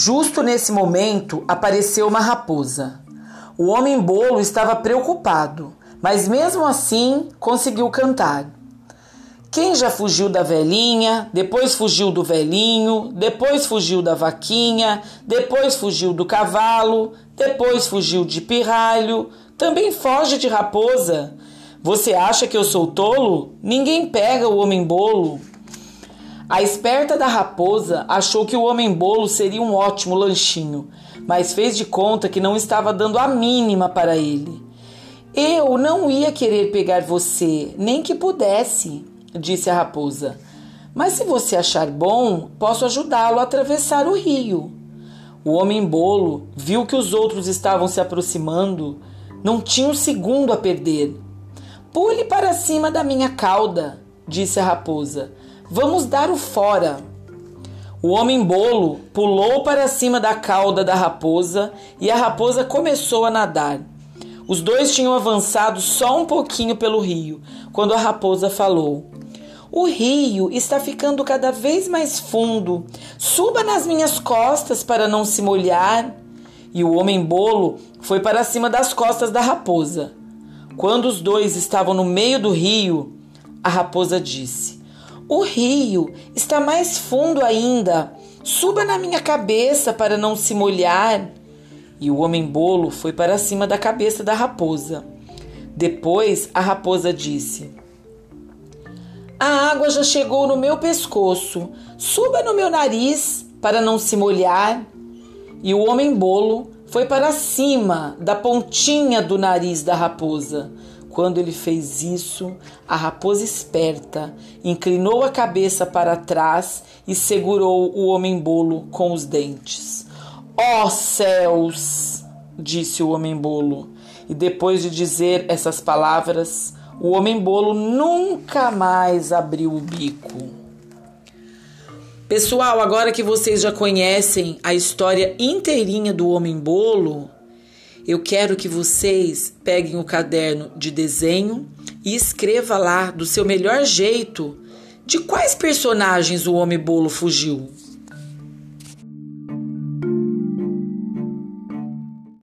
Justo nesse momento apareceu uma raposa. O homem bolo estava preocupado, mas mesmo assim conseguiu cantar. Quem já fugiu da velhinha, depois fugiu do velhinho, depois fugiu da vaquinha, depois fugiu do cavalo, depois fugiu de pirralho, também foge de raposa. Você acha que eu sou tolo? Ninguém pega o homem bolo. A esperta da raposa achou que o homem bolo seria um ótimo lanchinho, mas fez de conta que não estava dando a mínima para ele. Eu não ia querer pegar você, nem que pudesse disse a raposa. Mas se você achar bom, posso ajudá-lo a atravessar o rio. O homem bolo viu que os outros estavam se aproximando, não tinha um segundo a perder. Pule para cima da minha cauda, disse a raposa. Vamos dar o fora. O homem bolo pulou para cima da cauda da raposa e a raposa começou a nadar. Os dois tinham avançado só um pouquinho pelo rio quando a raposa falou: o rio está ficando cada vez mais fundo. Suba nas minhas costas para não se molhar. E o homem bolo foi para cima das costas da raposa. Quando os dois estavam no meio do rio, a raposa disse: O rio está mais fundo ainda. Suba na minha cabeça para não se molhar. E o homem bolo foi para cima da cabeça da raposa. Depois a raposa disse: a água já chegou no meu pescoço. Suba no meu nariz para não se molhar. E o homem bolo foi para cima da pontinha do nariz da raposa. Quando ele fez isso, a raposa esperta inclinou a cabeça para trás e segurou o homem bolo com os dentes. Ó oh, céus! disse o homem bolo. E depois de dizer essas palavras, o homem bolo nunca mais abriu o bico. Pessoal, agora que vocês já conhecem a história inteirinha do homem bolo, eu quero que vocês peguem o caderno de desenho e escreva lá do seu melhor jeito de quais personagens o homem bolo fugiu.